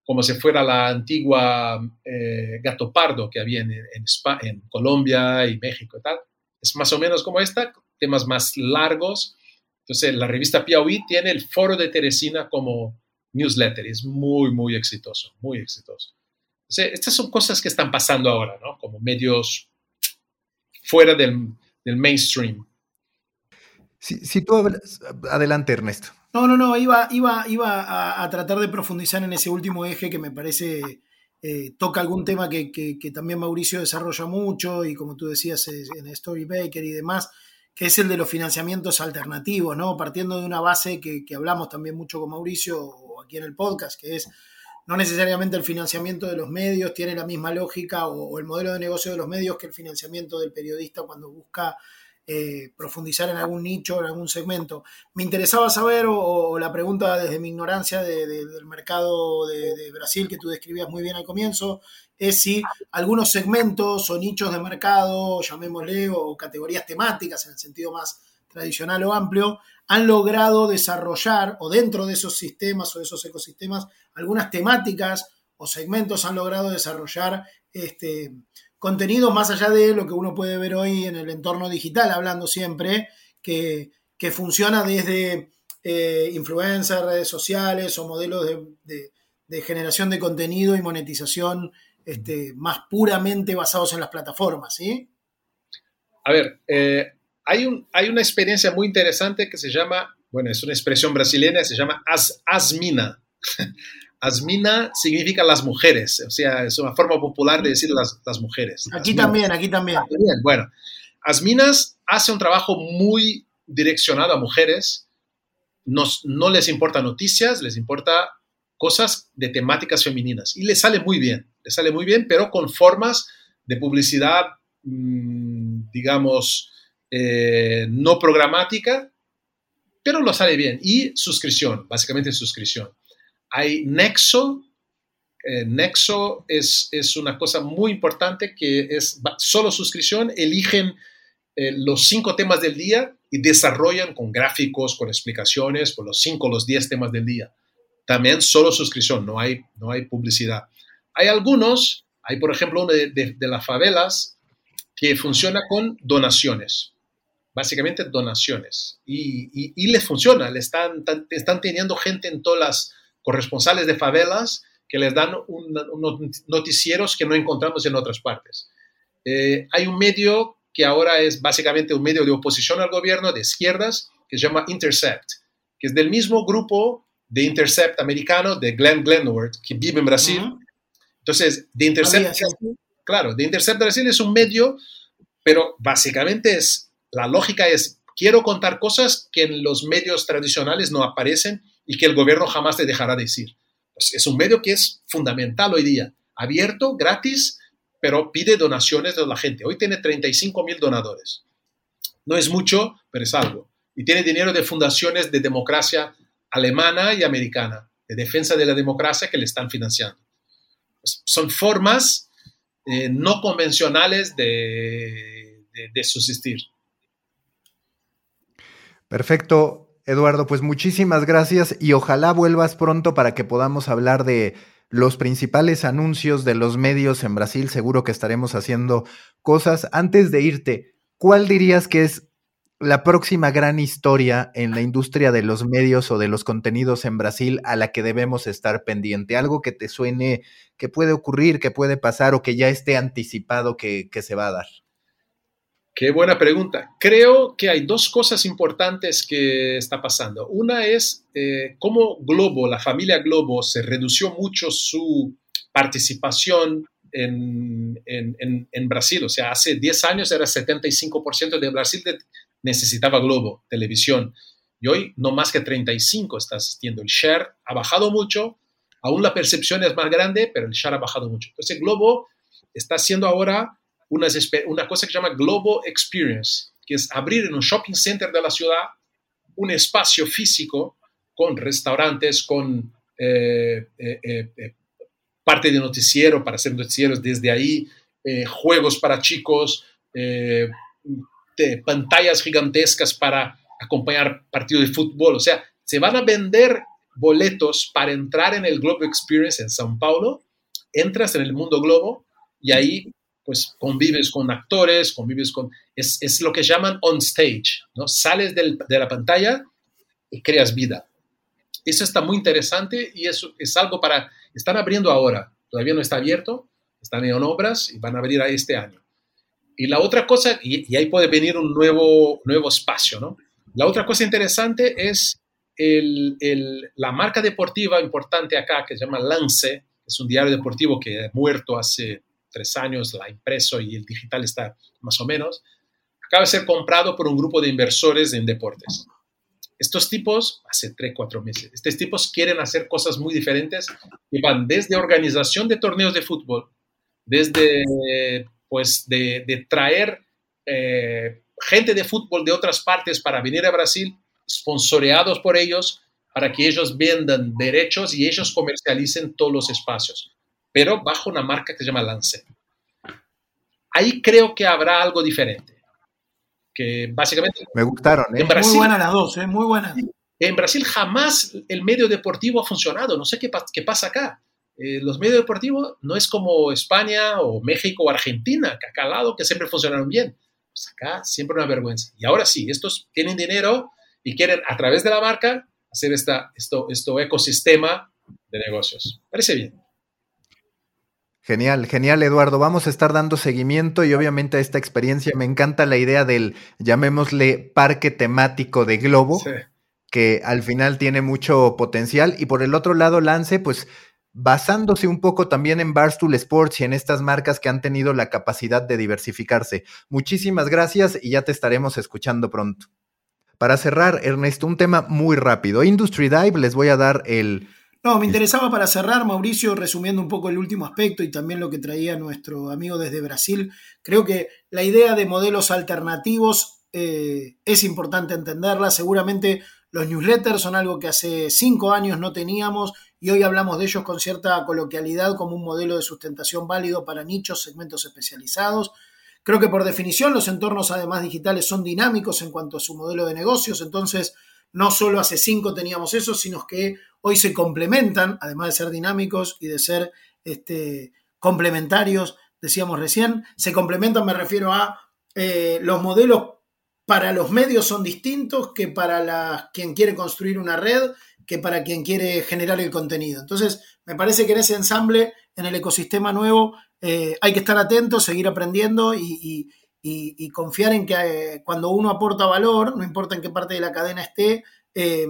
como si fuera la antigua eh, Gato Pardo que había en, en, Colombia y México y tal. Es más o menos como esta, temas más largos. Entonces, la revista Piauí tiene el foro de Teresina como newsletter. Es muy, muy exitoso, muy exitoso. Entonces, estas son cosas que están pasando ahora, ¿no? Como medios fuera del, del mainstream. Si, tú hablas, adelante Ernesto. No, no, no, iba, iba, iba a, tratar de profundizar en ese último eje que me parece eh, toca algún tema que, también Mauricio desarrolla mucho y como tú decías en Storybaker y demás, que es el de los financiamientos alternativos, ¿no? Partiendo de una base que, hablamos también mucho con Mauricio aquí en el podcast, que es no necesariamente el financiamiento de los medios tiene la misma lógica o, el modelo de negocio de los medios que el financiamiento del periodista cuando busca eh, profundizar en algún nicho, en algún segmento. Me interesaba saber, o, la pregunta desde mi ignorancia del mercado de, Brasil que tú describías muy bien al comienzo, es si algunos segmentos o nichos de mercado, llamémosle, o categorías temáticas en el sentido más tradicional o amplio, han logrado desarrollar, o dentro de esos sistemas o de esos ecosistemas, algunas temáticas o segmentos han logrado desarrollar este, contenidos más allá de lo que uno puede ver hoy en el entorno digital, hablando siempre, que, funciona desde eh, influencers, redes sociales o modelos de, generación de contenido y monetización este, más puramente basados en las plataformas, ¿sí? A ver, eh, hay, un, hay una experiencia muy interesante que se llama, bueno, es una expresión brasileña, se llama as, asmina. Asmina significa las mujeres, o sea, es una forma popular de decir las, las mujeres. Aquí también, aquí también. Bueno, Asminas hace un trabajo muy direccionado a mujeres. Nos, no les importa noticias, les importa cosas de temáticas femeninas. Y le sale muy bien, le sale muy bien, pero con formas de publicidad, mm, digamos, eh, no programática, pero lo sale bien. Y suscripción, básicamente suscripción. Hay Nexo. Eh, Nexo es, es, una cosa muy importante que es solo suscripción. Eligen eh, los cinco temas del día y desarrollan con gráficos, con explicaciones, por los cinco, los diez temas del día. También solo suscripción, no hay, no hay publicidad. Hay algunos, hay por ejemplo uno de, las favelas que funciona con donaciones básicamente donaciones. Y, y, les funciona, le están, están teniendo gente en todas las corresponsales de favelas que les dan unos noticieros que no encontramos en otras partes. Eh, hay un medio que ahora es básicamente un medio de oposición al gobierno de izquierdas que se llama Intercept, que es del mismo grupo de Intercept americano de Glenn Glenward, que vive en Brasil. Entonces, de Intercept, claro, de Intercept Brasil es un medio, pero básicamente es, la lógica es, quiero contar cosas que en los medios tradicionales no aparecen y que el gobierno jamás te dejará decir. Pues es un medio que es fundamental hoy día, abierto, gratis, pero pide donaciones de la gente. Hoy tiene 35 mil donadores. No es mucho, pero es algo. Y tiene dinero de fundaciones de democracia alemana y americana, de defensa de la democracia que le están financiando. Pues son formas eh, no convencionales de, de subsistir. Perfecto, Eduardo, pues muchísimas gracias y ojalá vuelvas pronto para que podamos hablar de los principales anuncios de los medios en Brasil. Seguro que estaremos haciendo cosas. Antes de irte, ¿cuál dirías que es la próxima gran historia en la industria de los medios o de los contenidos en Brasil a la que debemos estar pendiente? Algo que te suene que puede ocurrir, que puede pasar o que ya esté anticipado que, que se va a dar. Qué buena pregunta. Creo que hay dos cosas importantes que está pasando. Una es eh, cómo Globo, la familia Globo, se redució mucho su participación en, Brasil. O sea, hace 10 años era 75% de Brasil necesitaba Globo, televisión. Y hoy no más que 35 está asistiendo. El share ha bajado mucho. Aún la percepción es más grande, pero el share ha bajado mucho. Entonces, Globo está haciendo ahora una, cosa que se llama Global Experience, que es abrir en un shopping center de la ciudad un espacio físico con restaurantes, con eh, eh, eh, parte de noticiero para hacer noticieros desde ahí, juegos para chicos, pantallas gigantescas para acompañar partidos de fútbol. O sea, se van a vender boletos para entrar en el Global Experience en São Paulo, entras en el mundo globo y ahí pues convives con actores, convives con... Es, es lo que llaman on stage, ¿no? Sales del, de la pantalla y creas vida. Eso está muy interesante y eso es algo para... Están abriendo ahora, todavía no está abierto, están en obras y van a abrir este año. Y la otra cosa, y, ahí puede venir un nuevo, nuevo espacio, ¿no? La otra cosa interesante es el, el, la marca deportiva importante acá que se llama Lance, es un diario deportivo que ha muerto hace tres años, la impreso y el digital está más o menos, acaba de ser comprado por un grupo de inversores en deportes. Estos tipos, hace tres, cuatro meses, estos tipos quieren hacer cosas muy diferentes y van desde organización de torneos de fútbol, desde, pues, de, traer eh, gente de fútbol de otras partes para venir a Brasil, sponsoreados por ellos, para que ellos vendan derechos y ellos comercialicen todos los espacios pero bajo una marca que se llama Lance. Ahí creo que habrá algo diferente. Que básicamente. Me gustaron, ¿eh? muy buena las dos, ¿eh? Muy buena. En Brasil jamás el medio deportivo ha funcionado. No sé qué, qué pasa acá. Eh, los medios deportivos no es como España o México o Argentina, que acá al lado, que siempre funcionaron bien. Pues acá siempre una vergüenza. Y ahora sí, estos tienen dinero y quieren a través de la marca hacer esta, esto, esto ecosistema de negocios. Parece bien. Genial, genial Eduardo. Vamos a estar dando seguimiento y obviamente a esta experiencia. Me encanta la idea del, llamémosle, parque temático de Globo, que al final tiene mucho potencial. Y por el otro lado, Lance, pues basándose un poco también en Barstool Sports y en estas marcas que han tenido la capacidad de diversificarse. Muchísimas gracias y ya te estaremos escuchando pronto. Para cerrar, Ernesto, un tema muy rápido. Industry Dive, les voy a dar el no, me interesaba para cerrar, Mauricio, resumiendo un poco el último aspecto y también lo que traía nuestro amigo desde Brasil. Creo que la idea de modelos alternativos eh, es importante entenderla. Seguramente los newsletters son algo que hace cinco años no teníamos y hoy hablamos de ellos con cierta coloquialidad como un modelo de sustentación válido para nichos, segmentos especializados. Creo que por definición los entornos además digitales son dinámicos en cuanto a su modelo de negocios, entonces no solo hace cinco teníamos eso, sino que hoy se complementan, además de ser dinámicos y de ser este, complementarios, decíamos recién, se complementan, me refiero a eh, los modelos para los medios son distintos que para la, quien quiere construir una red que para quien quiere generar el contenido. Entonces, me parece que en ese ensamble, en el ecosistema nuevo, eh, hay que estar atentos, seguir aprendiendo y, confiar en que eh, cuando uno aporta valor, no importa en qué parte de la cadena esté, eh,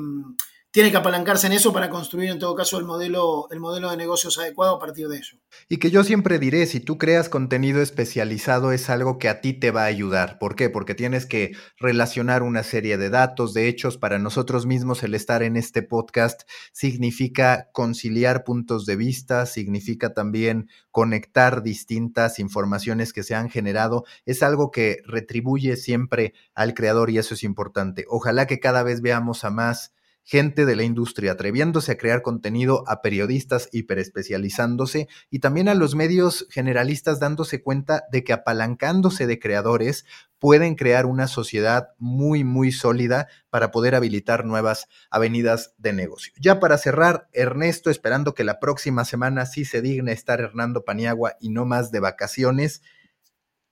tiene que apalancarse en eso para construir en todo caso el modelo, el modelo de negocios adecuado a partir de eso. Y que yo siempre diré, si tú creas contenido especializado es algo que a ti te va a ayudar. ¿Por qué? Porque tienes que relacionar una serie de datos, de hechos. Para nosotros mismos el estar en este podcast significa conciliar puntos de vista, significa también conectar distintas informaciones que se han generado. Es algo que retribuye siempre al creador y eso es importante. Ojalá que cada vez veamos a más gente de la industria atreviéndose a crear contenido, a periodistas hiperespecializándose y también a los medios generalistas dándose cuenta de que apalancándose de creadores pueden crear una sociedad muy, muy sólida para poder habilitar nuevas avenidas de negocio. Ya para cerrar, Ernesto, esperando que la próxima semana sí se digne estar Hernando Paniagua y no más de vacaciones,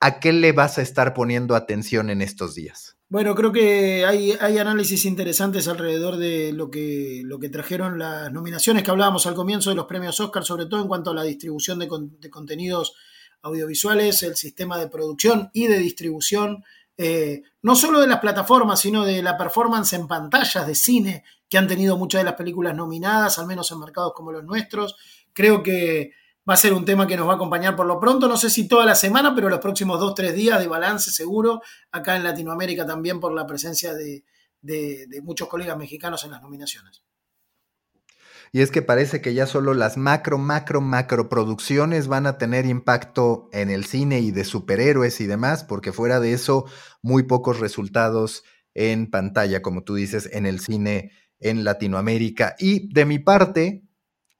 ¿a qué le vas a estar poniendo atención en estos días? Bueno, creo que hay, análisis interesantes alrededor de lo que, lo que trajeron las nominaciones que hablábamos al comienzo de los premios Oscar, sobre todo en cuanto a la distribución de, contenidos audiovisuales, el sistema de producción y de distribución, eh, no solo de las plataformas, sino de la performance en pantallas de cine que han tenido muchas de las películas nominadas, al menos en mercados como los nuestros. Creo que va a ser un tema que nos va a acompañar por lo pronto, no sé si toda la semana, pero los próximos dos, tres días de balance seguro, acá en Latinoamérica también por la presencia de, muchos colegas mexicanos en las nominaciones. Y es que parece que ya solo las macro, macro, macro producciones van a tener impacto en el cine y de superhéroes y demás, porque fuera de eso, muy pocos resultados en pantalla, como tú dices, en el cine en Latinoamérica. Y de mi parte,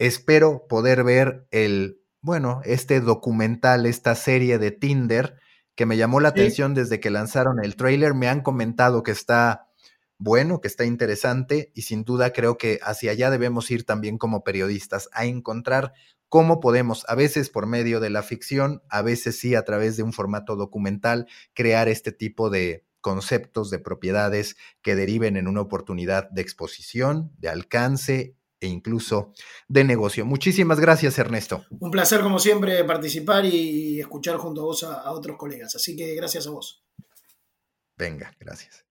Espero poder ver el, bueno, este documental, esta serie de Tinder que me llamó la atención desde que lanzaron el trailer. Me han comentado que está bueno, que está interesante y sin duda creo que hacia allá debemos ir también como periodistas a encontrar cómo podemos, a veces por medio de la ficción, a veces sí a través de un formato documental, crear este tipo de conceptos, de propiedades que deriven en una oportunidad de exposición, de alcance e incluso de negocio. Muchísimas gracias, Ernesto. Un placer, como siempre, participar y escuchar junto a vos a, a otros colegas. Así que gracias a vos. Venga, gracias.